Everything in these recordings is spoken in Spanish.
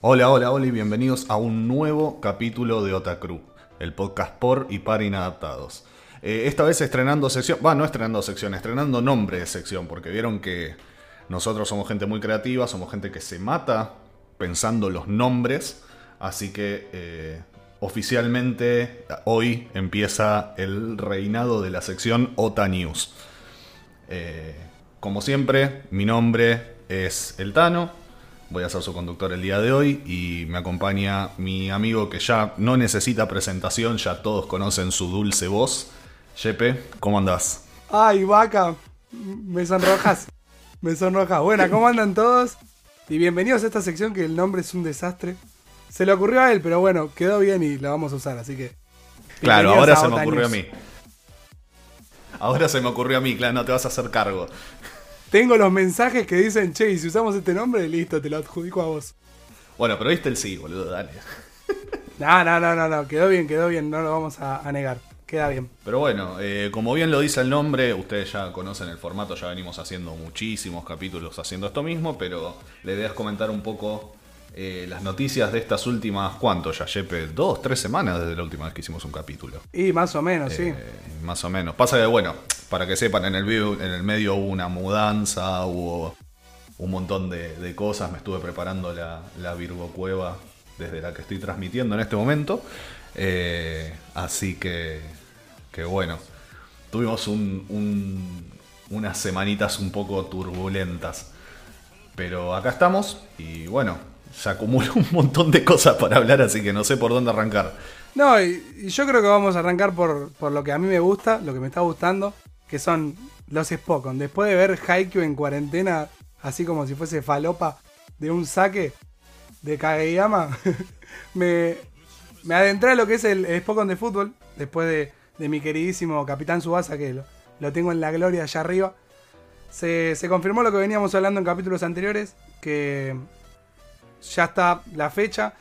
Hola, hola, hola y bienvenidos a un nuevo capítulo de Otacru, el podcast por y para inadaptados. Eh, esta vez estrenando sección, va, no estrenando sección, estrenando nombre de sección, porque vieron que nosotros somos gente muy creativa, somos gente que se mata pensando los nombres, así que eh, oficialmente hoy empieza el reinado de la sección Ota News. Eh, como siempre, mi nombre es El Tano Voy a ser su conductor el día de hoy y me acompaña mi amigo que ya no necesita presentación, ya todos conocen su dulce voz. Jepe, ¿cómo andás? Ay, vaca, me sonrojas, me sonrojas. Bueno, ¿cómo andan todos? Y bienvenidos a esta sección que el nombre es un desastre. Se le ocurrió a él, pero bueno, quedó bien y la vamos a usar, así que... Claro, ahora se me ocurrió a mí. Ahora se me ocurrió a mí, claro, no te vas a hacer cargo. Tengo los mensajes que dicen, che, y si usamos este nombre, listo, te lo adjudico a vos. Bueno, pero viste el sí, boludo, dale. No, no, no, no, no, quedó bien, quedó bien, no lo vamos a, negar. Queda bien. Pero bueno, eh, como bien lo dice el nombre, ustedes ya conocen el formato, ya venimos haciendo muchísimos capítulos haciendo esto mismo, pero la idea es comentar un poco eh, las noticias de estas últimas, ¿cuánto ya, Jepe? Dos, tres semanas desde la última vez que hicimos un capítulo. Y más o menos, sí. Eh, más o menos. Pasa que, bueno, para que sepan, en el, en el medio hubo una mudanza, hubo un montón de, cosas. Me estuve preparando la, la, Virgo Cueva desde la que estoy transmitiendo en este momento. Eh, así que, que bueno, tuvimos unas semanitas un poco turbulentas. Pero acá estamos y bueno, se acumula un montón de cosas para hablar, así que no sé por dónde arrancar. No, y, yo creo que vamos a arrancar por, por, lo que a mí me gusta, lo que me está gustando, que son los Spokon. Después de ver Haikyuu en cuarentena, así como si fuese falopa de un saque de Kageyama, me, me adentré a lo que es el, Spokon de fútbol, después de, de, mi queridísimo Capitán Subasa, que lo, tengo en la gloria allá arriba. Se, se, confirmó lo que veníamos hablando en capítulos anteriores, que ya está la fecha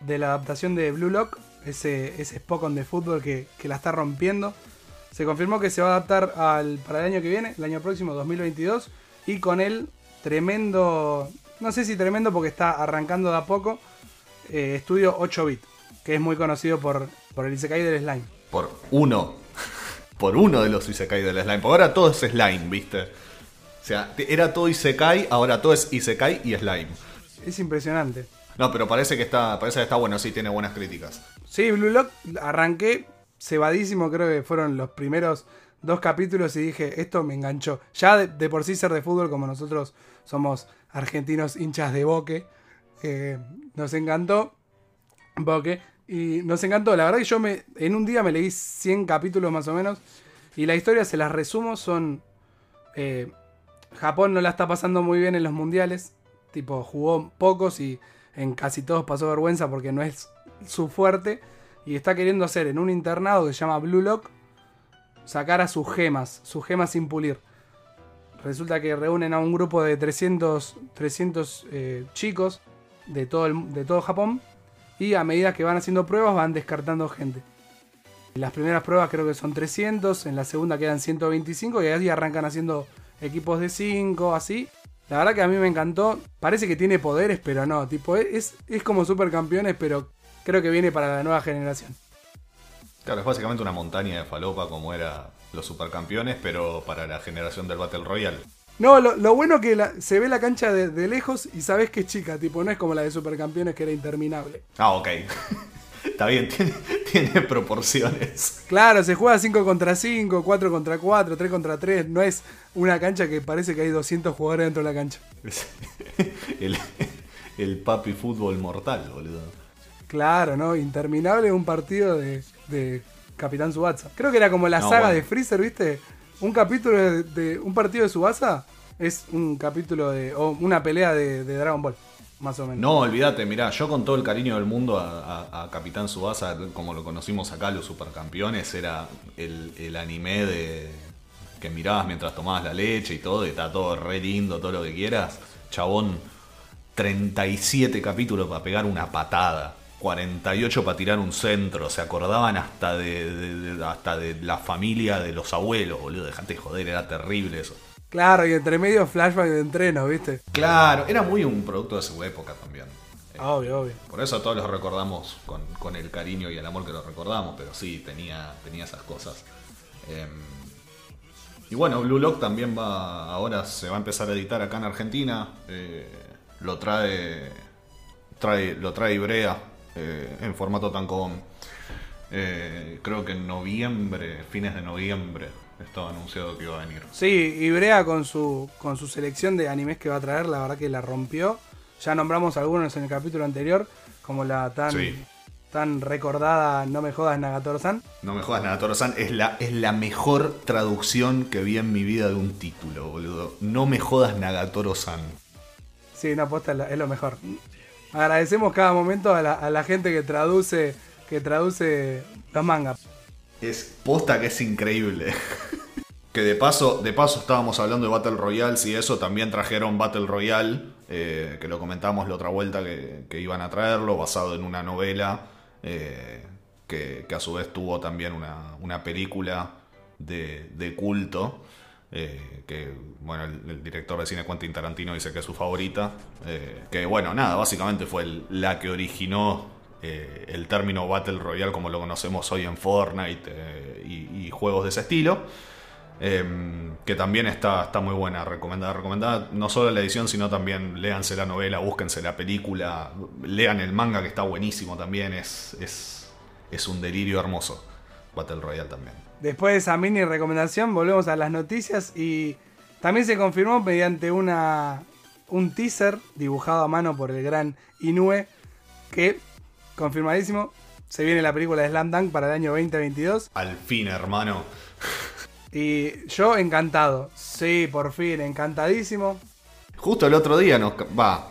de la adaptación de Blue Lock, ese, ese Spokon de fútbol que, la está rompiendo. Se confirmó que se va a adaptar para el año que viene, el año próximo, 2022. Y con él, tremendo, no sé si tremendo porque está arrancando de a poco, eh, estudio 8 bit, que es muy conocido por, por el Isekai del Slime. Por uno, por uno de los Isekai del Slime. Porque ahora todo es Slime, ¿viste? O sea, era todo Isekai, ahora todo es Isekai y Slime. Es impresionante. No, pero parece que está, parece que está bueno, sí, tiene buenas críticas. Sí, Blue Lock arranqué cebadísimo, creo que fueron los primeros dos capítulos y dije, esto me enganchó. Ya de, por sí ser de fútbol, como nosotros somos argentinos hinchas de Boque, eh, nos encantó Boque. Y nos encantó, la verdad que yo me, en un día me leí 100 capítulos más o menos. Y la historia, se las resumo, son... Eh, Japón no la está pasando muy bien en los mundiales. Tipo, jugó pocos y en casi todos pasó vergüenza porque no es su fuerte y está queriendo hacer en un internado que se llama Blue Lock sacar a sus gemas, sus gemas sin pulir. Resulta que reúnen a un grupo de 300, 300 eh, chicos de todo, de todo Japón y a medida que van haciendo pruebas van descartando gente. En las primeras pruebas creo que son 300, en la segunda quedan 125 y ahí arrancan haciendo equipos de 5, así. La verdad que a mí me encantó. Parece que tiene poderes, pero no. Tipo, es, es como supercampeones, pero creo que viene para la nueva generación. Claro, es básicamente una montaña de falopa como era los supercampeones, pero para la generación del Battle Royale. No, lo, bueno que se ve la cancha de, lejos y sabes que es chica, tipo, no es como la de supercampeones que era interminable. Ah, ok. Está bien, tiene, proporciones. Claro, se juega 5 contra 5, 4 contra 4, 3 contra 3. No es una cancha que parece que hay 200 jugadores dentro de la cancha. el, el papi fútbol mortal, boludo. Claro, ¿no? Interminable un partido de, de Capitán Subasa. Creo que era como la saga de Freezer, ¿viste? Un capítulo de, un partido de Subasa es un capítulo de. o una pelea de, Dragon Ball. No, olvídate, mirá, yo con todo el cariño del mundo a, Capitán Subasa, como lo conocimos acá, los supercampeones, era el, anime de que mirabas mientras tomabas la leche y todo, y está todo re lindo, todo lo que quieras. Chabón, 37 capítulos para pegar una patada. 48 para tirar un centro, se acordaban hasta de, hasta de la familia de los abuelos, boludo, dejate de joder, era terrible eso. Claro, y entre medio flashback de entreno, ¿viste? Claro, era muy un producto de su época también. Obvio, obvio. Por eso todos los recordamos con, con el cariño y el amor que los recordamos, pero sí, tenía, tenía esas cosas. Em, y bueno, Blue Lock también va, ahora se va a empezar a editar acá en Argentina. eh, lo trae, trae, lo trae Ibrea eh, en formato tancón. Eh, creo que en noviembre, fines de noviembre, estaba anunciado que iba a venir. Sí, Ibrea con su, con su selección de animes que va a traer, la verdad que la rompió. Ya nombramos algunos en el capítulo anterior, como la tan, Sí. tan recordada No me jodas Nagatoro-san. No me jodas, Nagatoro-san es la, es la mejor traducción que vi en mi vida de un título, boludo. No me jodas, Nagatoro-san. Sí, no, posta es la- es lo mejor. Agradecemos cada momento a la, a la gente que traduce, que traduce los mangas. Es posta que es increíble. que de paso, de paso estábamos hablando de Battle Royale, y eso también trajeron Battle Royale, eh, que lo comentamos la otra vuelta que, iban a traerlo, basado en una novela, eh, que, a su vez tuvo también una, una película de, culto. eh, que bueno el, director de cine Quentin Tarantino dice que es su favorita que bueno nada básicamente fue la que originó eh, el término Battle Royale como lo conocemos hoy en Fortnite eh, y, juegos de ese estilo. Eh, que también está, está muy buena, recomendada, recomendada. No solo la edición, sino también léanse la novela, búsquense la película, lean el manga que está buenísimo también. Es, es, es un delirio hermoso. Battle Royale también. Después de esa mini recomendación, volvemos a las noticias y también se confirmó mediante una un teaser dibujado a mano por el gran Inoue que, confirmadísimo, se viene la película de Slam Dunk para el año 2022 Al fin, hermano. y yo encantado, sí, por fin, encantadísimo. Justo el otro día nos... Va.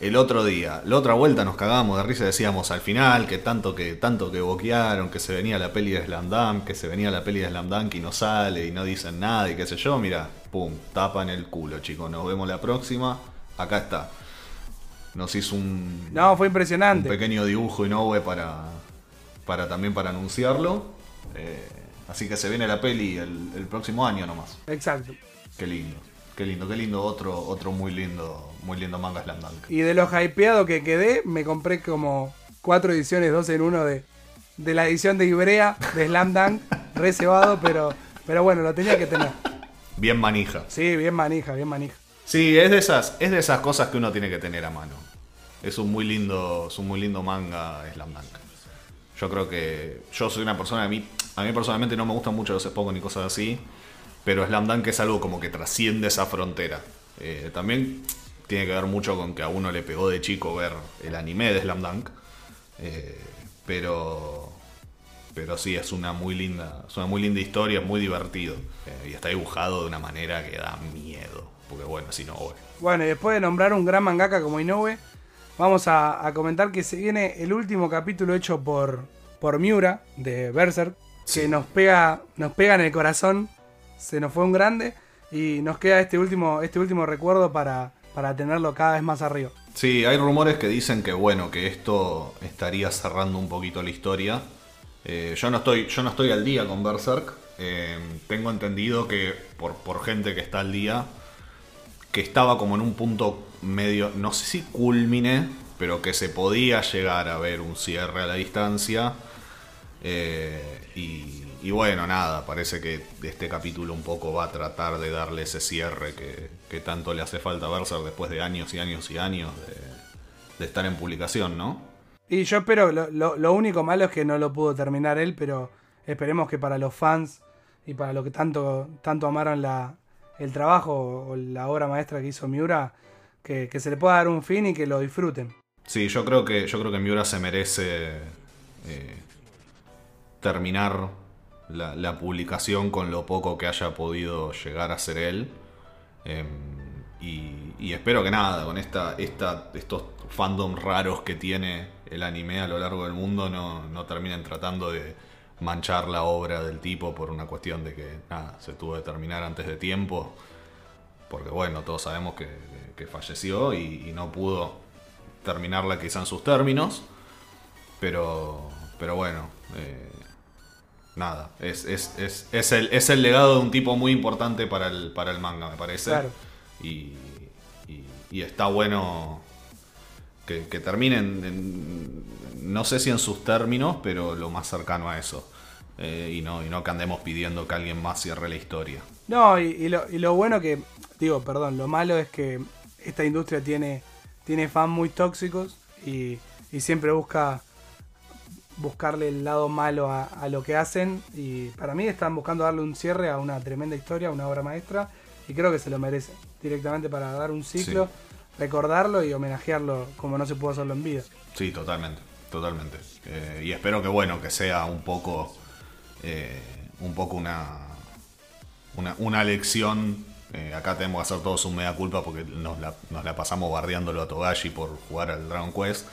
El otro día, la otra vuelta nos cagábamos de risa, decíamos al final que tanto que tanto que boquearon, que se venía la peli de Slam Dunk, que se venía la peli de Slam Dunk y no sale y no dicen nada y qué sé yo, mira, pum, tapan el culo, chicos, nos vemos la próxima, acá está. Nos hizo un, No, fue un impresionante. pequeño dibujo Inoue para, para también para anunciarlo. Eh, así que se viene la peli el, el próximo año nomás. Exacto. Qué lindo, qué lindo, qué lindo. Otro, otro muy lindo, muy lindo manga Slam Dunk. Y de lo hypeado que quedé, me compré como cuatro ediciones, dos en uno de, de la edición de Ibrea, de Slam Dunk, reservado, pero, pero bueno, lo tenía que tener. Bien manija. Sí, bien manija, bien manija. Sí, es de esas, es de esas cosas que uno tiene que tener a mano. Es un muy lindo, es un muy lindo manga Slam Dunk. Yo creo que yo soy una persona a mí, a mí personalmente no me gustan mucho los Spokon ni cosas así, pero Slam Dunk es algo como que trasciende esa frontera. Eh, también tiene que ver mucho con que a uno le pegó de chico ver el anime de Slam Dunk, eh, pero pero sí es una muy linda, es una muy linda historia, es muy divertido eh, y está dibujado de una manera que da miedo, porque bueno, si no, bueno. Bueno, y después de nombrar un gran mangaka como Inoue, vamos a, a comentar que se viene el último capítulo hecho por, por Miura, de Berserk, que nos pega, nos pega en el corazón, se nos fue un grande, y nos queda este último, este último recuerdo para, para tenerlo cada vez más arriba. Sí, hay rumores que dicen que bueno, que esto estaría cerrando un poquito la historia. Eh, yo no estoy, yo no estoy al día con Berserk. Eh, tengo entendido que por, por gente que está al día, que estaba como en un punto medio, no sé si culmine, pero que se podía llegar a ver un cierre a la distancia. Eh, y, y bueno, nada, parece que este capítulo un poco va a tratar de darle ese cierre que, tanto le hace falta a Berserk después de años y años y años de, estar en publicación, ¿no? Y yo espero, lo, lo- lo único malo es que no lo pudo terminar él, pero esperemos que para los fans y para los que tanto, tanto amaron la, el trabajo o la obra maestra que hizo Miura, que, se le pueda dar un fin y que lo disfruten. Sí, yo creo que yo creo que Miura se merece eh, terminar la, publicación con lo poco que haya podido llegar a ser él. Eh, y, y espero que nada, con esta, esta, estos fandom raros que tiene el anime a lo largo del mundo, no, no terminen tratando de manchar la obra del tipo por una cuestión de que nada, se tuvo que terminar antes de tiempo. Porque bueno, todos sabemos que, falleció y, y no pudo terminarla quizá en sus términos. Pero, pero bueno, eh, nada, es, es, es, es, el, es el legado de un tipo muy importante para el, para el manga, me parece. Claro. Y, y- y está bueno que, que terminen, en- no sé si en sus términos, pero lo más cercano a eso. Eh, y, no, y no que andemos pidiendo que alguien más cierre la historia. No, y, y lo, y lo bueno que, digo, perdón, lo malo es que esta industria tiene, tiene fans muy tóxicos y, y siempre busca buscarle el lado malo a, a lo que hacen y para mí están buscando darle un cierre a una tremenda historia, a una obra maestra y creo que se lo merece directamente para dar un ciclo, recordarlo y homenajearlo como no se pudo hacerlo en vida. Sí, totalmente, totalmente. Eh, y espero que bueno, que sea un poco, eh, un poco una, una, una lección. Eh, acá tenemos que hacer todos un mea culpa porque nos la, nos la pasamos bardeándolo a Togashi por jugar al Dragon Quest.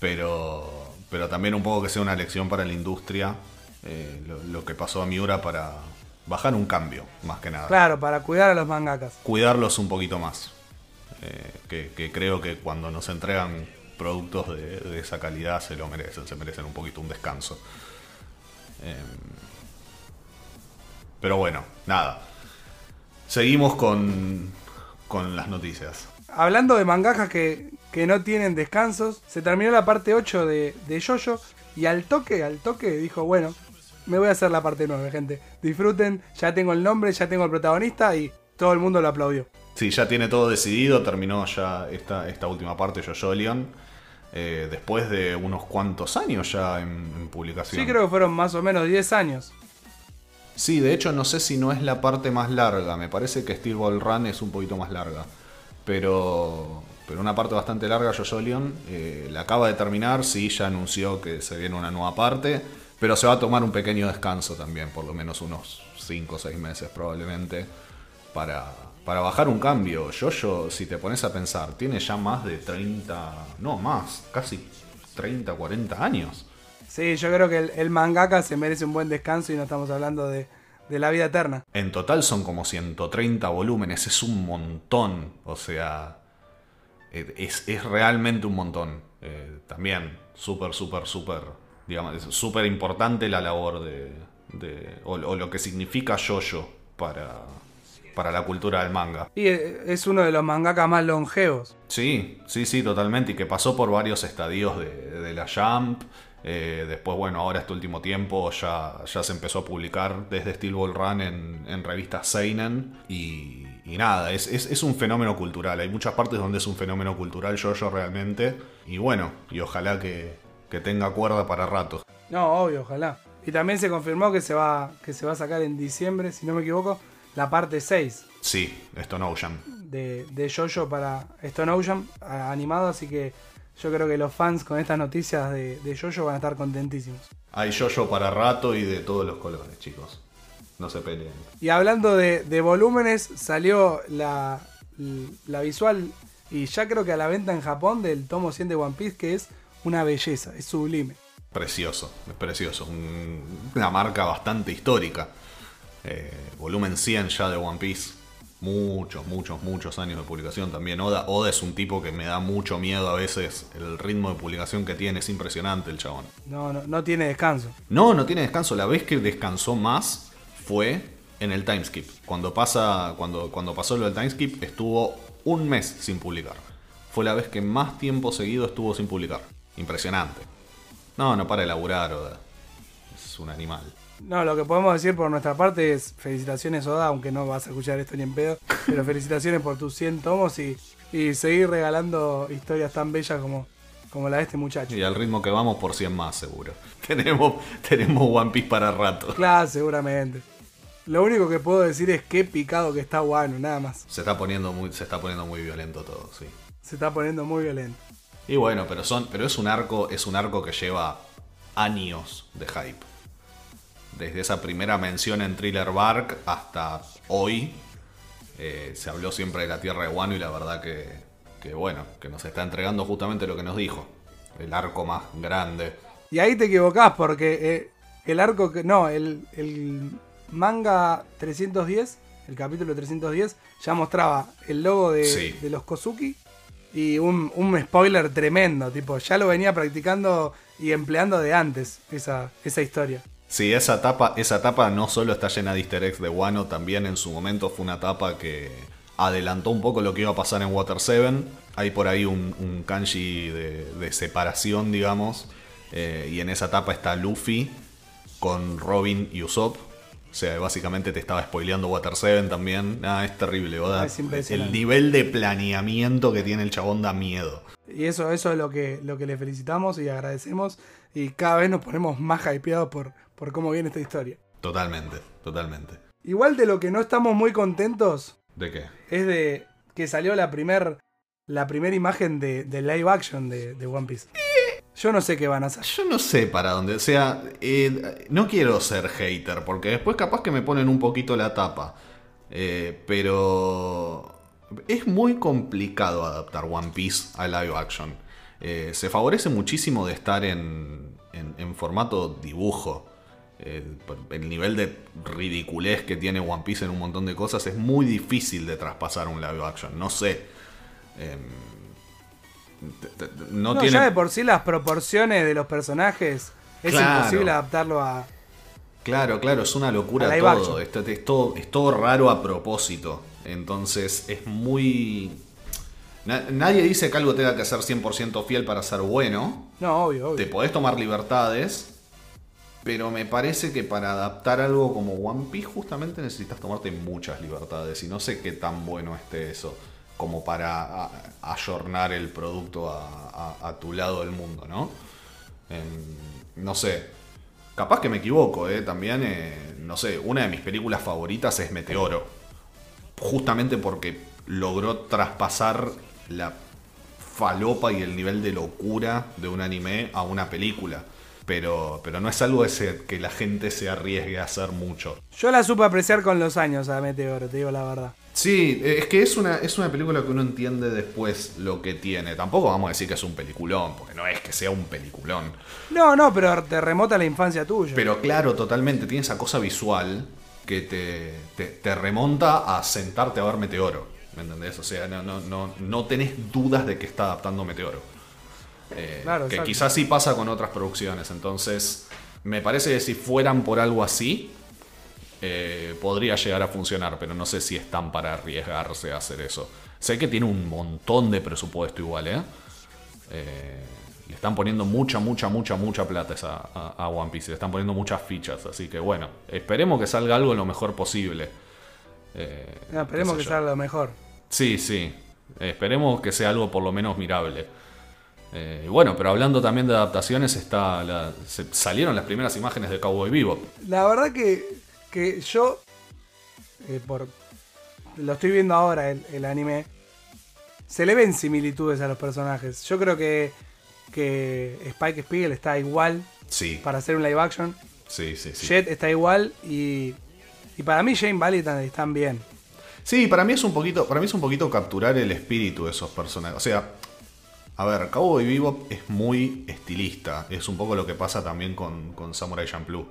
Pero, pero también un poco que sea una lección para la industria. eh, lo, lo que pasó a Miura para bajar un cambio, más que nada. Claro, para cuidar a los mangakas. Cuidarlos un poquito más. Que, que creo que cuando nos entregan productos de, de esa calidad se lo merecen, se merecen un poquito un descanso. Eh, pero bueno, nada. Seguimos con, con las noticias. Hablando de mangakas que, que no tienen descansos, se terminó la parte 8 de, de Jojo y al toque, al toque dijo, bueno, me voy a hacer la parte 9, gente. Disfruten, ya tengo el nombre, ya tengo el protagonista y todo el mundo lo aplaudió. Sí, ya tiene todo decidido, terminó ya esta, esta última parte, Jojo Leon. Eh, después de unos cuantos años ya en, en publicación. Sí, creo que fueron más o menos 10 años. Sí, de hecho no sé si no es la parte más larga. Me parece que Steel Ball Run es un poquito más larga. Pero, pero una parte bastante larga, Jojo Leon, eh, la acaba de terminar. Sí, ya anunció que se viene una nueva parte. Pero se va a tomar un pequeño descanso también, por lo menos unos 5 o 6 meses probablemente. Para, para bajar un cambio. Jojo, si te pones a pensar, tiene ya más de 30, no más, casi 30, 40 años. Sí, yo creo que el, el mangaka se merece un buen descanso y no estamos hablando de, de la vida eterna. En total son como 130 volúmenes, es un montón. O sea, eh, es, es realmente un montón. Eh, también, súper, súper, súper, digamos, súper importante la labor de, de- o, o lo que significa Jojo para, para la cultura del manga. Y eh, es uno de los mangakas más longevos. Sí, sí, sí, totalmente. Y que pasó por varios estadios de, de la Jump. Eh, después, bueno, ahora este último tiempo ya, ya se empezó a publicar desde Steel Ball Run en, en revistas Seinen. Y, y nada, es, es, es un fenómeno cultural. Hay muchas partes donde es un fenómeno cultural yo realmente. Y bueno, y ojalá que, que tenga cuerda para rato. No, obvio, ojalá. Y también se confirmó que se va, que se va a sacar en diciembre, si no me equivoco, la parte 6 Sí, Stone Ocean. de, de Jojo para Stone Ocean animado, así que yo creo que los fans con estas noticias de, de Jojo van a estar contentísimos. Hay Jojo para rato y de todos los colores, chicos. No se peleen. Y hablando de, de volúmenes, salió la, la visual y ya creo que a la venta en Japón del tomo 100 de One Piece, que es una belleza, es sublime. Precioso, es precioso. Un- una marca bastante histórica. Eh, volumen 100 ya de One Piece. Muchos, muchos, muchos años de publicación también. Oda, Oda es un tipo que me da mucho miedo a veces. El ritmo de publicación que tiene es impresionante el chabón. No, no, no tiene descanso. No, no tiene descanso. La vez que descansó más fue en el timeskip. Cuando, pasa, cuando, cuando pasó lo del timeskip estuvo un mes sin publicar. Fue la vez que más tiempo seguido estuvo sin publicar. Impresionante. No, no para de laburar, Oda. Es un animal. No, lo que podemos decir por nuestra parte es felicitaciones Oda, aunque no vas a escuchar esto ni en pedo, pero felicitaciones por tus 100 tomos y, y seguir regalando historias tan bellas como, como la de este muchacho. Y al ritmo que vamos por 100 más, seguro. Tenemos, tenemos One Piece para rato. Claro, seguramente. Lo único que puedo decir es qué picado que está Wano, nada más. Se está poniendo muy, se está poniendo muy violento todo, sí. Se está poniendo muy violento. Y bueno, pero son, pero es un arco, es un arco que lleva años de hype. Desde esa primera mención en Thriller Bark hasta hoy, eh, se habló siempre de la tierra de Wano y la verdad que, que bueno, que nos está entregando justamente lo que nos dijo. El arco más grande. Y ahí te equivocás porque eh, el arco que. No, el, el manga 310, el capítulo 310, ya mostraba el logo de, Sí. de los Kozuki y un, un spoiler tremendo. Tipo, ya lo venía practicando y empleando de antes esa, esa historia. Sí, esa etapa, esa etapa no solo está llena de easter eggs de Wano, también en su momento fue una etapa que, adelantó un poco lo que iba a pasar en Water 7. Hay por ahí un, un kanji de, de separación, digamos. Eh, y en esa etapa está Luffy con Robin y Usopp. O sea, básicamente te estaba spoileando Water 7 también. Ah, es terrible, Oda. Es. El nivel de planeamiento que tiene el chabón da miedo. Y eso, eso es lo que, lo que le felicitamos y agradecemos. Y cada vez nos ponemos más hypeados por, por cómo viene esta historia. Totalmente, totalmente. Igual de lo que no estamos muy contentos ¿De qué? es de que salió la primer, la primera imagen de, de live action de, de One Piece. Yo no sé qué van a hacer. Yo no sé para dónde. O sea, eh, no quiero ser hater, porque después capaz que me ponen un poquito la tapa. Eh, pero es muy complicado adaptar One Piece a live action. Eh, se favorece muchísimo de estar en, en- en formato dibujo. Eh, el nivel de ridiculez que tiene One Piece en un montón de cosas es muy difícil de traspasar un live action. No sé. Em, no, No, tiene. ya de por sí las proporciones de los personajes es Claro. imposible adaptarlo a. Claro, claro, es una locura todo. Esto- es, todo. es todo raro a propósito. Entonces es muy... Na- nadie dice que algo tenga que ser 100% fiel para ser bueno. No, obvio, obvio. Te podés tomar libertades. Pero me parece que para adaptar algo como One Piece justamente necesitas tomarte muchas libertades. Y no sé qué tan bueno esté eso. Como para ayornar el producto a tu lado del mundo, ¿no? Em, no sé. Capaz que me equivoco, ¿eh? También, eh, no sé, una de mis películas favoritas es Meteoro. Justamente porque logró traspasar la falopa y el nivel de locura de un anime a una película. Pero, pero no es algo ese que la gente se arriesgue a hacer mucho. Yo la supe apreciar con los años a Meteoro, te digo la verdad. Sí, es que es una, es una película que uno entiende después lo que tiene. Tampoco vamos a decir que es un peliculón, porque no es que sea un peliculón. No, no, pero te remota a la infancia tuya. Pero claro, totalmente, tiene esa cosa visual que te, te, te remonta a sentarte a ver Meteoro. ¿Me entendés? O sea, no, no, no, no tenés dudas de que está adaptando Meteoro. Eh, Claro, que quizás sí pasa con otras producciones. Entonces, me parece que si fueran por algo así, eh, podría llegar a funcionar, pero no sé si están para arriesgarse a hacer eso. Sé que tiene un montón de presupuesto igual, ¿eh? Eh, le están poniendo mucha, mucha, mucha, mucha plata esa- a, a One Piece. Le están poniendo muchas fichas. Así que bueno, esperemos que salga algo lo mejor posible. Eh, No, esperemos qué que yo. salga lo mejor. Sí, sí. Esperemos que sea algo por lo menos mirable. Eh, bueno, pero hablando también de adaptaciones, está la- se- salieron las primeras imágenes de Cowboy Bebop. La verdad que, que yo, eh, por lo estoy viendo ahora el, el anime, se le ven similitudes a los personajes. Yo creo que, que Spike Spiegel está igual Sí, para hacer un live action. sí, sí. sí. Jet está igual y, y para mí Jane Valentine están bien. Sí, para mí es un poquito, para mí es un poquito capturar el espíritu de esos personajes. O sea, a ver, Cowboy Bebop es muy estilista. Es un poco lo que pasa también con, con Samurai Champloo.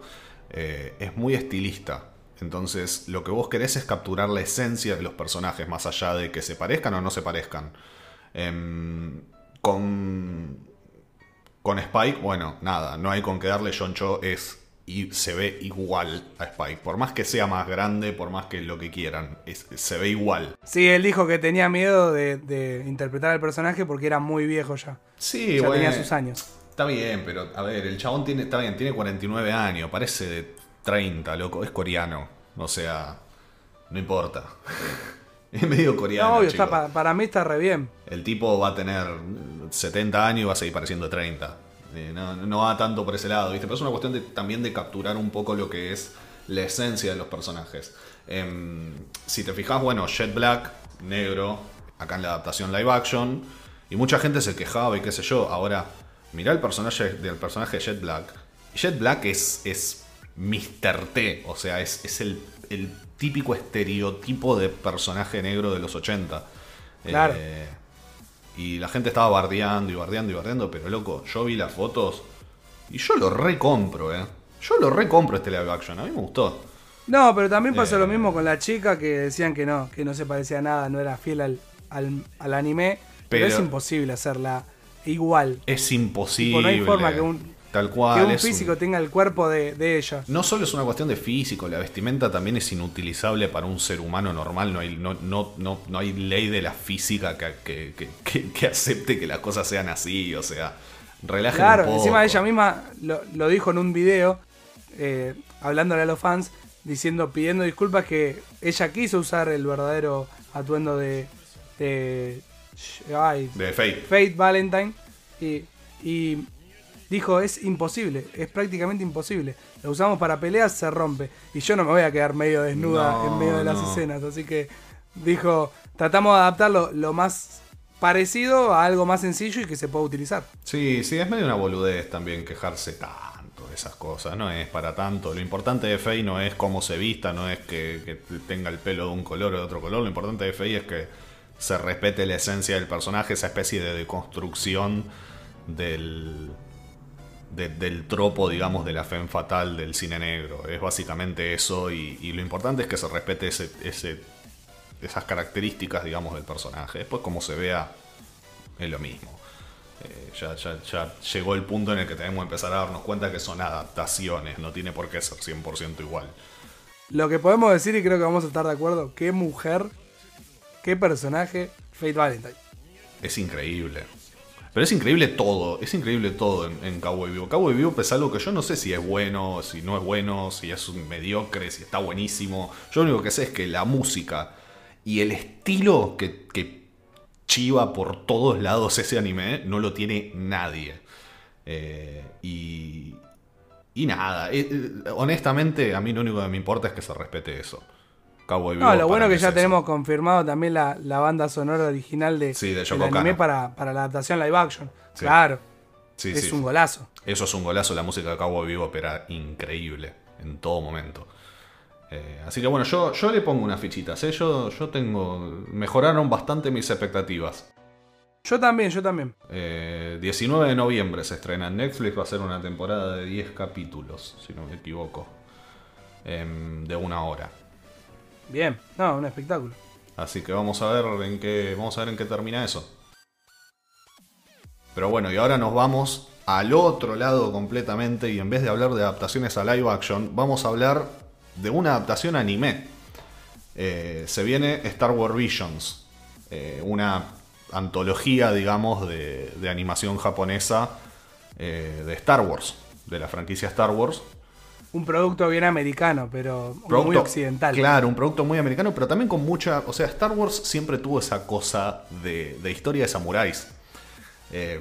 Eh, es muy estilista. Entonces, lo que vos querés es capturar la esencia de los personajes, más allá de que se parezcan o no se parezcan. Em, con, con Spike, bueno, nada, no hay con qué darle. John Cho es y se ve igual a Spike. Por más que sea más grande, por más que lo que quieran, es- se ve igual. Sí, él dijo que tenía miedo de, de interpretar al personaje porque era muy viejo ya. Sí, ya bueno, tenía sus años. Está bien, pero a ver, el chabón tiene, está bien, tiene 49 años, parece de 30, loco, es coreano. O sea, no importa. es medio coreano. No, obvio, chico. está, pa- para mí está re bien. El tipo va a tener 70 años y va a seguir pareciendo 30. Eh, no, no va tanto por ese lado, ¿viste? Pero es una cuestión de- también de capturar un poco lo que es la esencia de los personajes. Em, si te fijas, bueno, Jet Black, negro, acá en la adaptación live action, y mucha gente se quejaba y qué sé yo. Ahora, mirá el personaje del personaje Jet Black. Jet Black es, es Mr. T, o sea, es, es el, el típico estereotipo de personaje negro de los 80. Claro. Eh, y la gente estaba bardeando y bardeando y bardeando, pero loco, yo vi las fotos y yo lo recompro, eh. Yo lo recompro este live action, a mí me gustó. No, pero también pasó Eh. lo mismo con la chica que decían que no, que no se parecía a nada, no era fiel al, al, al anime. Pero, Pero- es imposible hacerla igual. Es Tipo, imposible. no hay forma que un. Tal cual. que un físico tenga el cuerpo de, de ella. No solo es una cuestión de físico, la vestimenta también es inutilizable para un ser humano normal. No hay, no, no, no, no hay ley de la física que, que- que- que- que acepte que las cosas sean así. O sea, relajen Claro, un poco. encima ella misma lo, lo dijo en un video, eh, hablándole a los fans, diciendo, pidiendo disculpas que ella quiso usar el verdadero atuendo de, de, ay, De Fate. Fate Valentine y, y dijo es imposible, es prácticamente imposible. Lo usamos para peleas, se rompe. Y yo no me voy a quedar medio desnuda No, en medio de las no. escenas. Así que dijo, tratamos de adaptarlo lo más parecido a algo más sencillo y que se pueda utilizar. Sí, sí, es medio una boludez también quejarse tanto de esas cosas. No es para tanto. Lo importante de Faye no es cómo se vista, no es que, que tenga el pelo de un color o de otro color. Lo importante de Faye es que se respete la esencia del personaje, esa especie de deconstrucción del, de- del tropo, digamos, de la femme fatal del cine negro. Es básicamente eso y, y lo importante es que se respete ese, ese- esas características, digamos, del personaje. Después como se vea es lo mismo. Eh, ya, ya- ya llegó el punto en el que tenemos que empezar a darnos cuenta que son adaptaciones, no tiene por qué ser 100% igual. Lo que podemos decir, y creo que vamos a estar de acuerdo, qué mujer, qué personaje, Fate Valentine. Es increíble. Pero es increíble todo, es increíble todo en, en Cowboy Vivo. Cowboy es algo que yo no sé si es bueno, si no es bueno, si es mediocre, si está buenísimo. Yo lo único que sé es que la música y el estilo que, que chiva por todos lados ese anime no lo tiene nadie. Eh, y, y nada, eh, eh, honestamente a mí lo único que me importa es que se respete eso. Cowboy Vivo No, lo bueno que es ya eso. tenemos confirmado también la, la banda sonora original de, Sí, de del anime para, para la adaptación live action. Sí. Claro, Sí, es un golazo. Eso es un golazo, la música de Cowboy Vivo era increíble en todo momento. Eh, así que bueno, yo, yo le pongo unas fichitas, ¿eh? yo, yo tengo... Mejoraron bastante mis expectativas. Yo también, yo también. Eh, 19 de noviembre se estrena en Netflix, va a ser una temporada de 10 capítulos, si no me equivoco, em, de una hora. Bien, no, un espectáculo. Así que vamos a ver en qué, vamos a ver en qué termina eso. Pero bueno, y ahora nos vamos al otro lado completamente y en vez de hablar de adaptaciones a live action, vamos a hablar de una adaptación anime. Eh, se viene Star Wars Visions, eh, una antología, digamos, de, animación japonesa eh, de Star Wars, de la franquicia Star Wars. Un producto bien americano, pero muy occidental. Claro, un producto muy americano, pero también con mucha. O sea, Star Wars siempre tuvo esa cosa de, de historia de samuráis. Eh,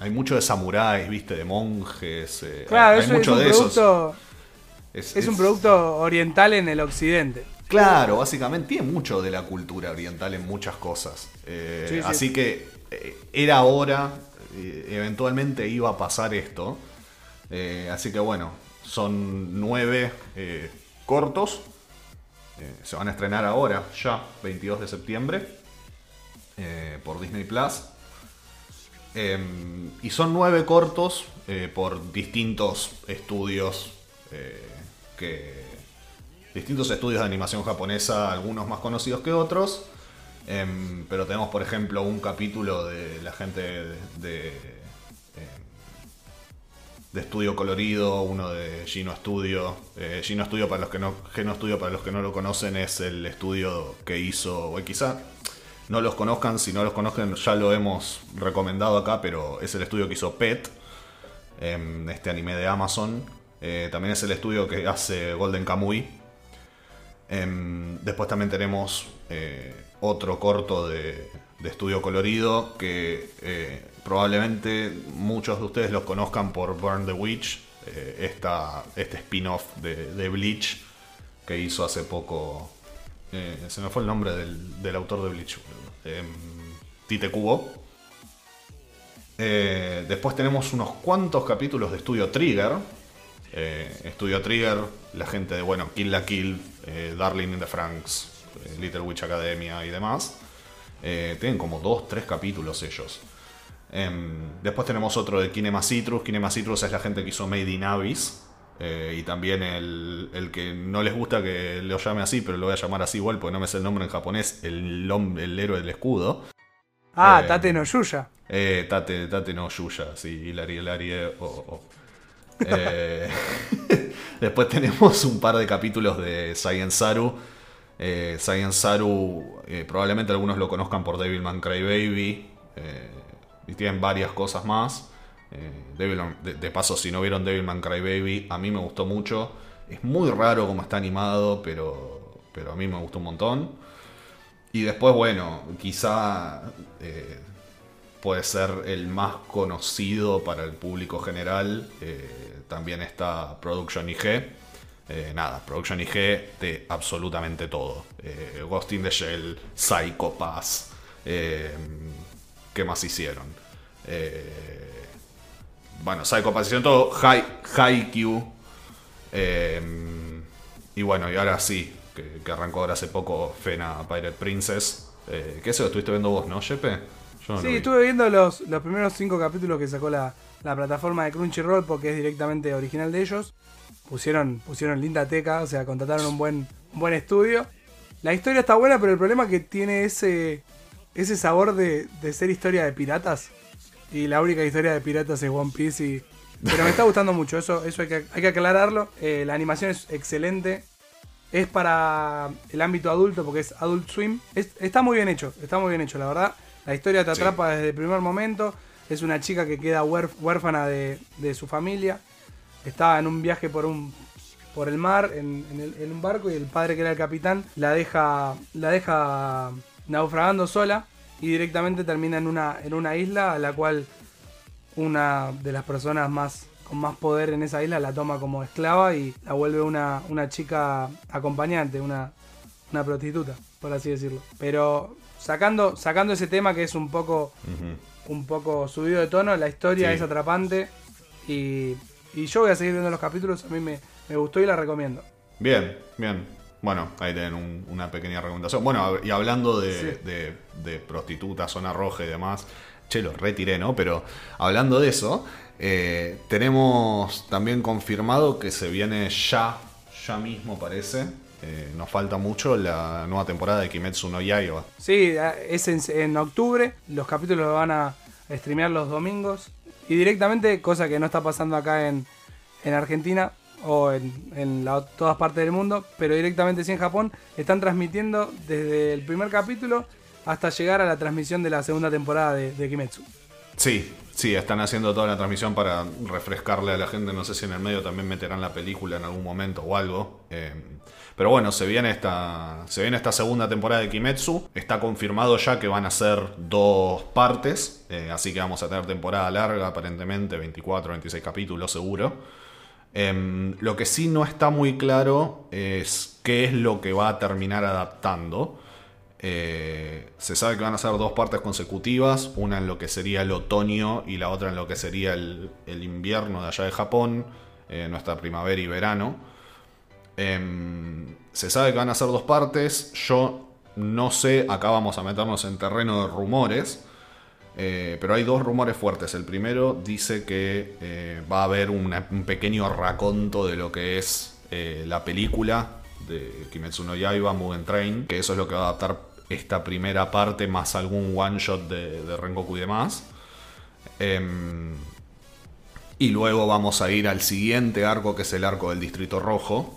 hay mucho de samuráis, viste, de monjes. eh, Claro, hay eso es mucho un de esos. producto. Es, Es un es- producto oriental en el occidente. Claro, básicamente tiene mucho de la cultura oriental en muchas cosas. Eh, Sí, sí. Así que eh, era hora, eventualmente iba a pasar esto. Así que bueno, son nueve eh, cortos. Eh, se van a estrenar ahora, ya, 22 de septiembre, eh, por Disney Plus. Eh, y son nueve cortos por distintos estudios que. Distintos estudios de animación japonesa, algunos más conocidos que otros. Em, pero tenemos, por ejemplo, un capítulo de la gente de, em, de Estudio Colorido, uno de Gino Studio. Eh, Gino Studio, para los que no, Geno Studio, para los que no lo conocen, es el estudio que hizo, o quizá no los conozcan, si no los conocen ya lo hemos recomendado acá, pero es el estudio que hizo Pet, em, este anime de Amazon. Eh, también es el estudio que hace Golden Kamuy. Em, después también tenemos eh, otro corto de, de estudio colorido que probablemente muchos de ustedes los conozcan por Burn the Witch, eh, esta, este spin-off de, Bleach que hizo hace poco. eh, se me fue el nombre del, del autor de Bleach, em, Tite Kubo. Eh, después tenemos unos cuantos capítulos de Estudio Trigger. Estudio Trigger, la gente de, bueno, Kill la Kill, Darling in the Franks, Little Witch Academia y demás. Tienen como dos, tres capítulos ellos. Em, después tenemos otro de Kinema Citrus. Kinema Citrus es la gente que hizo Made in Abyss. Eh, y también el, el que no les gusta que lo llame así, pero lo voy a llamar así igual porque no me sé el nombre en japonés, el, el héroe del escudo. Ah, Eh, Tate no Yuya. Eh, Tate, Tate no Yuya, sí, Hilari, Hilari, eh, oh, oh. Eh, después tenemos un par de capítulos de Saiyan Saru. Saiyan Saru, probablemente algunos lo conozcan por Devilman Crybaby. Eh, y tienen varias cosas más. Eh, de, paso, si no vieron Devilman Crybaby, a mí me gustó mucho. Es muy raro como está animado, pero, pero a mí me gustó un montón. Y después, bueno, quizá eh, puede ser el más conocido para el público general. eh, también está Production IG. Eh, nada, Production IG de absolutamente todo. Eh, Ghost in the Shell, Psycho Pass. ¿Qué más hicieron? Eh, bueno, Psycho Pass todo. Haikyuu. Eh, y bueno, y ahora sí, que, que arrancó ahora hace poco Fena Pirate Princess. Eh, que eso lo estuviste viendo vos, ¿no, Jepe? Yo no lo Sí, vi. estuve viendo los, los primeros cinco capítulos que sacó la, la plataforma de Crunchyroll porque es directamente original de ellos. Pusieron, pusieron linda teca, o sea, contrataron un buen, un buen estudio. La historia está buena, pero el problema es que tiene ese, ese sabor de, de ser historia de piratas. Y la única historia de piratas es One Piece. Y, pero me está gustando mucho, eso, eso hay, que, hay que aclararlo. Eh, la animación es excelente. Es para el ámbito adulto porque es Adult Swim. Es- está muy bien hecho, está muy bien hecho, la verdad. La historia te Sí. atrapa desde el primer momento. Es una chica que queda huérf- huérfana de, de su familia. Está en un viaje por un por el mar en, en el- en un barco y el padre que era el capitán la deja la deja naufragando sola y directamente termina en una en una isla a la cual una de las personas más con más poder en esa isla la toma como esclava y la vuelve una, una chica acompañante, una, una prostituta, por así decirlo. Pero sacando, sacando ese tema que es un poco, un poco subido de tono, la historia Sí. es atrapante y, y yo voy a seguir viendo los capítulos, a mí me, me gustó y la recomiendo. Bien, bien. Bueno, ahí tienen un- una pequeña recomendación. Bueno, y hablando de, Sí. de, de prostitutas, zona roja y demás, che, lo retiré, ¿no? Pero hablando de eso, eh, tenemos también confirmado que se viene ya, ya mismo parece, eh, nos falta mucho la nueva temporada de Kimetsu no Yaiba. Sí, es en, en octubre, los capítulos lo van a streamear los domingos y directamente, cosa que no está pasando acá en, en Argentina o en, todas partes del mundo, pero directamente sí en Japón, están transmitiendo desde el primer capítulo hasta llegar a la transmisión de la segunda temporada de, de Kimetsu. Sí, sí, están haciendo toda la transmisión para refrescarle a la gente. No sé si en el medio también meterán la película en algún momento o algo. eh, pero bueno, se viene, esta, se viene esta segunda temporada de Kimetsu. Está confirmado ya que van a ser dos partes. eh, así que vamos a tener temporada larga, aparentemente, 24, 26 capítulos seguro. Em, lo que sí no está muy claro es qué es lo que va a terminar adaptando. Eh, se sabe que van a ser dos partes consecutivas, una en lo que sería el otoño y la otra en lo que sería el, invierno de allá de Japón, eh, nuestra primavera y verano. Em, se sabe que van a ser dos partes, yo no sé, acá vamos a meternos en terreno de rumores, eh, pero hay dos rumores fuertes. El primero dice que eh, va a haber un pequeño raconto de lo que es eh, la película de Kimetsu no Yaiba, Mugen Train, que eso es lo que va a adaptar esta primera parte más algún one shot de, de Rengoku y demás. Em, y luego vamos a ir al siguiente arco, que es el arco del Distrito Rojo.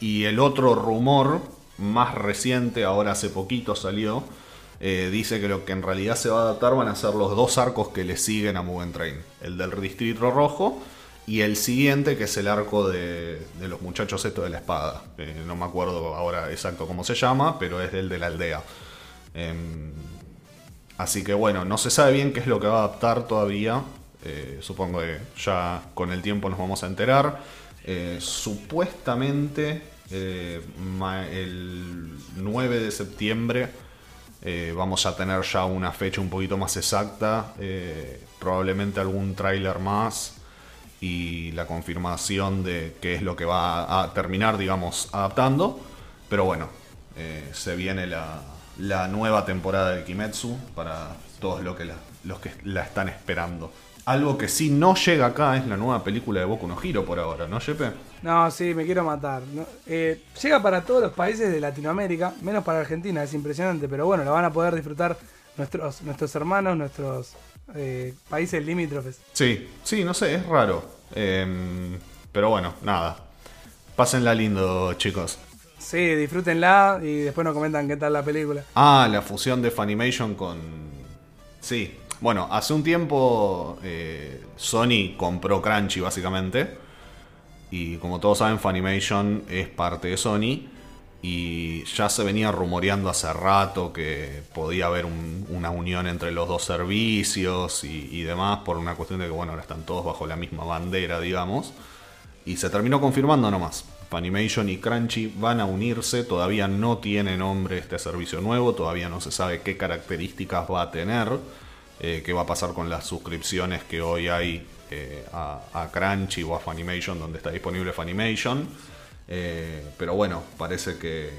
Y el otro rumor, más reciente, ahora hace poquito salió, eh, dice que lo que en realidad se va a adaptar van a ser los dos arcos que le siguen a Mugen Train. El del Distrito Rojo y el siguiente, que es el arco de, los muchachos estos de la espada. Eh, no me acuerdo ahora exacto cómo se llama, pero es el de la aldea. Em, Así que bueno, no se sabe bien qué es lo que va a adaptar todavía. Eh, supongo que ya con el tiempo nos vamos a enterar. Supuestamente el 9 de septiembre eh, vamos a tener ya una fecha un poquito más exacta. eh, probablemente algún tráiler más y la confirmación de qué es lo que va a terminar, digamos, adaptando. Pero bueno, eh, se viene la, nueva temporada de Kimetsu para todos lo que los que la están esperando. Algo que sí no llega acá es la nueva película de Boku no Hero por ahora, ¿no, Jepe? No, sí, me quiero matar. ¿no? Eh, llega para todos los países de Latinoamérica, menos para Argentina, es impresionante, pero bueno, la van a poder disfrutar nuestros, nuestros hermanos, nuestros eh, países limítrofes. Sí, sí, no sé, es raro. Em, pero bueno, nada. Pásenla lindo, chicos. Sí, disfrútenla y después nos comentan qué tal la película. Ah, la fusión de Funimation con... Sí, bueno, hace un tiempo eh, Sony compró Crunchy básicamente. Y como todos saben, Funimation es parte de Sony. Y ya se venía rumoreando hace rato que podía haber una unión entre los dos servicios y, y, demás, por una cuestión de que, bueno, ahora están todos bajo la misma bandera, digamos. Y se terminó confirmando nomás. Funimation y Crunchy van a unirse, todavía no tiene nombre este servicio nuevo, todavía no se sabe qué características va a tener. Eh, qué va a pasar con las suscripciones que hoy hay eh, a, Crunchy o a Funimation, donde está disponible Funimation. Eh, pero bueno, parece que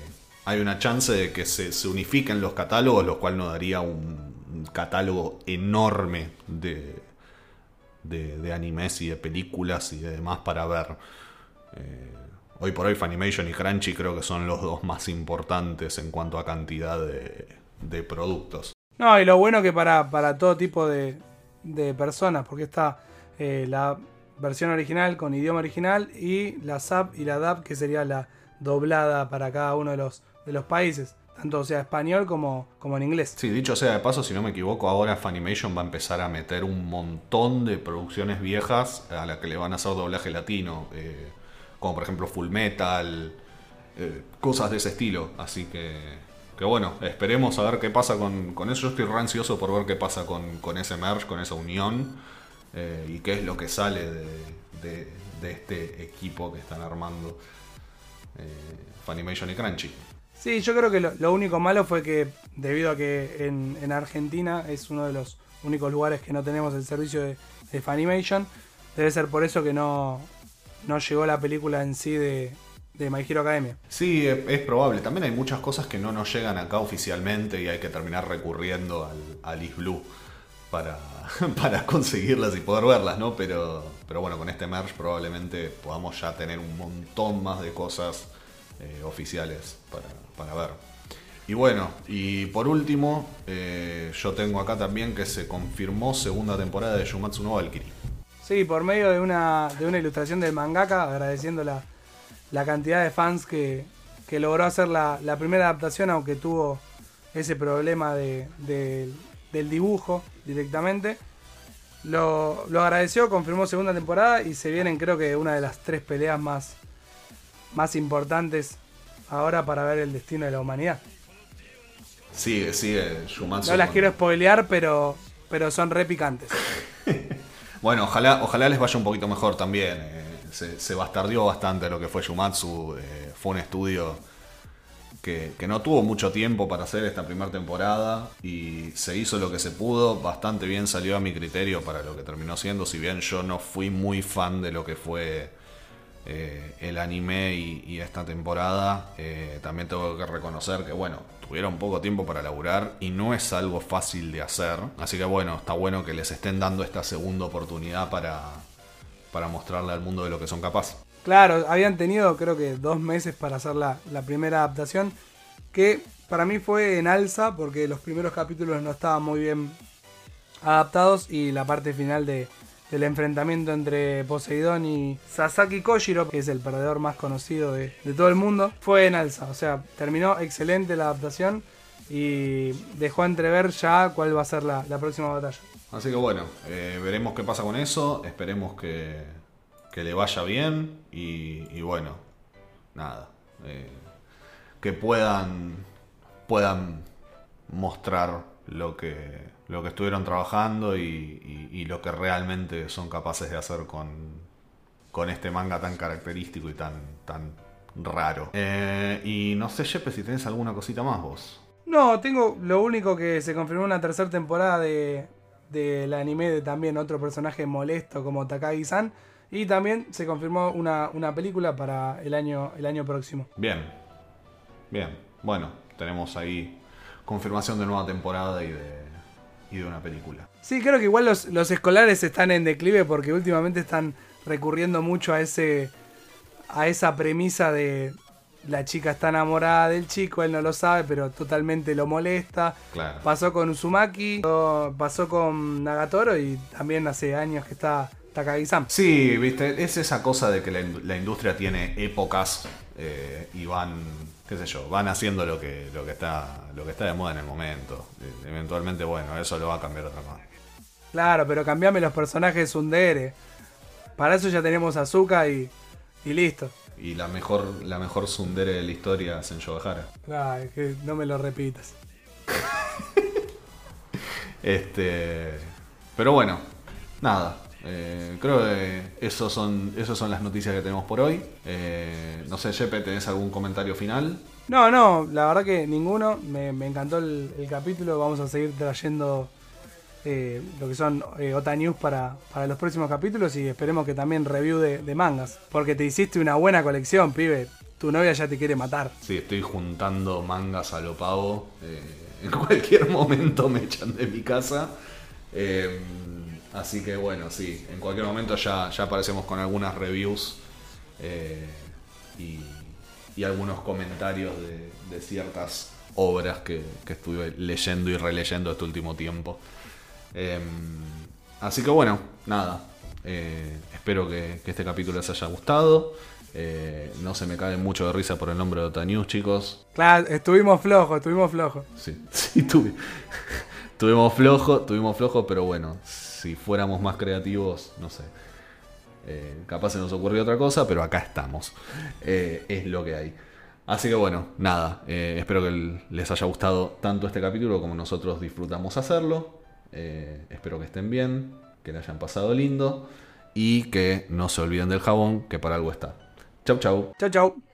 hay una chance de que se, unifiquen los catálogos, lo cual nos daría un, catálogo enorme de, de, animes y de películas y de demás para ver. hoy por hoy Funimation y Crunchy creo que son los dos más importantes en cuanto a cantidad de productos. No, y lo bueno que para, para todo tipo de, de personas, porque está eh, la versión original con idioma original y la SAP y la DAP, que sería la doblada para cada uno de los, de los países, tanto sea español como, como en inglés. Sí, dicho sea de paso, si no me equivoco, ahora Funimation va a empezar a meter un montón de producciones viejas a las que le van a hacer doblaje latino, eh, como por ejemplo Full Metal, eh, cosas de ese estilo, así que que bueno, esperemos a ver qué pasa con, eso. Yo estoy ansioso por ver qué pasa con, ese merge, con esa unión eh, y qué es lo que sale de, este equipo que están armando eh, Funimation y Crunchy. Sí, yo creo que lo, único malo fue que debido a que en, Argentina es uno de los únicos lugares que no tenemos el servicio de, de Funimation, debe ser por eso que no, no llegó la película en sí de, de My Hero Academia. Sí, es, probable. También hay muchas cosas que no nos llegan acá oficialmente y hay que terminar recurriendo al, al Blue para, para conseguirlas y poder verlas, ¿no? Pero, pero bueno, con este merge probablemente podamos ya tener un montón más de cosas eh, oficiales para, ver. Y bueno, y por último, eh, yo tengo acá también que se confirmó segunda temporada de Shumatsu no Valkyrie. Sí, por medio de una, de una ilustración del mangaka, agradeciendo la, la cantidad de fans que, logró hacer la, primera adaptación, aunque tuvo ese problema de, del dibujo directamente. Lo, agradeció, confirmó segunda temporada y se vienen creo que una de las tres peleas más, más importantes ahora para ver el destino de la humanidad. Sigue, sigue Shumatsu. No las quiero spoilear, pero, pero son re picantes. bueno, ojalá, ojalá les vaya un poquito mejor también. Eh se, bastardió bastante lo que fue Shumatsu. Eh, fue un estudio que, no tuvo mucho tiempo para hacer esta primera temporada y se hizo lo que se pudo. Bastante bien salió a mi criterio para lo que terminó siendo. Si bien yo no fui muy fan de lo que fue eh, el anime y, esta temporada, eh, también tengo que reconocer que, bueno, tuvieron poco tiempo para laburar y no es algo fácil de hacer. Así que, bueno, está bueno que les estén dando esta segunda oportunidad para para mostrarle al mundo de lo que son capaces. Claro, habían tenido creo que dos meses para hacer la, primera adaptación, que para mí fue en alza porque los primeros capítulos no estaban muy bien adaptados y la parte final de, del enfrentamiento entre Poseidón y Sasaki Koshiro, que es el perdedor más conocido de, todo el mundo, fue en alza. O sea, terminó excelente la adaptación y dejó entrever ya cuál va a ser la próxima batalla. Así que bueno, eh, veremos qué pasa con eso. Esperemos que, que le vaya bien. Y, bueno, nada. Eh, que puedan, puedan mostrar lo que, lo que estuvieron trabajando y, lo que realmente son capaces de hacer con, con este manga tan característico y tan, tan raro. Eh, y no sé, Jeppe, si tenés alguna cosita más vos. No, tengo lo único que se confirmó una tercera temporada de del anime de también otro personaje molesto como Takagi-san. Y también se confirmó una, película para el año, el año próximo. Bien, bien. Bueno, tenemos ahí confirmación de nueva temporada y de, y de una película. Sí, creo que igual los, los escolares están en declive porque últimamente están recurriendo mucho a ese a esa premisa de, la chica está enamorada del chico, él no lo sabe, pero totalmente lo molesta. Claro. Pasó con Uzumaki, pasó con Nagatoro y también hace años que está Takagi-san. Sí, viste, es esa cosa de que la, in- la industria tiene épocas eh, y van, qué sé yo, van haciendo lo que, lo que está, lo que está de moda en el momento. Eh, Eventualmente, bueno, eso lo va a cambiar otra cosa. Claro, pero cambiame los personajes de Sundere. Para eso ya tenemos a Azuka y, y listo. Y la mejor, la mejor sundere de la historia es en. Ay, que no me lo repitas. Este, pero bueno, nada. eh, creo que esos son, esas son las noticias que tenemos por hoy. Eh, no sé, Jepe, ¿tenés algún comentario final? No, no, la verdad que ninguno. Me, me encantó el, el capítulo. Vamos a seguir trayendo eh, lo que son eh, News para, para los próximos capítulos y esperemos que también review de, mangas. Porque te hiciste una buena colección, pibe. Tu novia ya te quiere matar. Sí, estoy juntando mangas a lo pavo. eh, en cualquier momento me echan de mi casa. Eh, así que bueno, sí, en cualquier momento ya, ya aparecemos con algunas reviews y, y algunos comentarios de, de ciertas obras que, que estuve leyendo y releyendo este último tiempo. Eh, así que bueno, nada. eh, espero que, que este capítulo les haya gustado. Eh, no se me cae mucho de risa por el nombre de Ota News, chicos. Claro, estuvimos flojos, estuvimos flojos. Sí, sí tuvi- tuvimos flojo, tuvimos flojo, pero bueno, si fuéramos más creativos, no sé. Eh, capaz se nos ocurrió otra cosa, pero acá estamos. Eh, es lo que hay. Así que bueno, nada. eh, espero que les haya gustado tanto este capítulo como nosotros disfrutamos hacerlo. Eh, espero que estén bien, que le hayan pasado lindo y que no se olviden del jabón, que para algo está. Chau, chau. Chau, chau.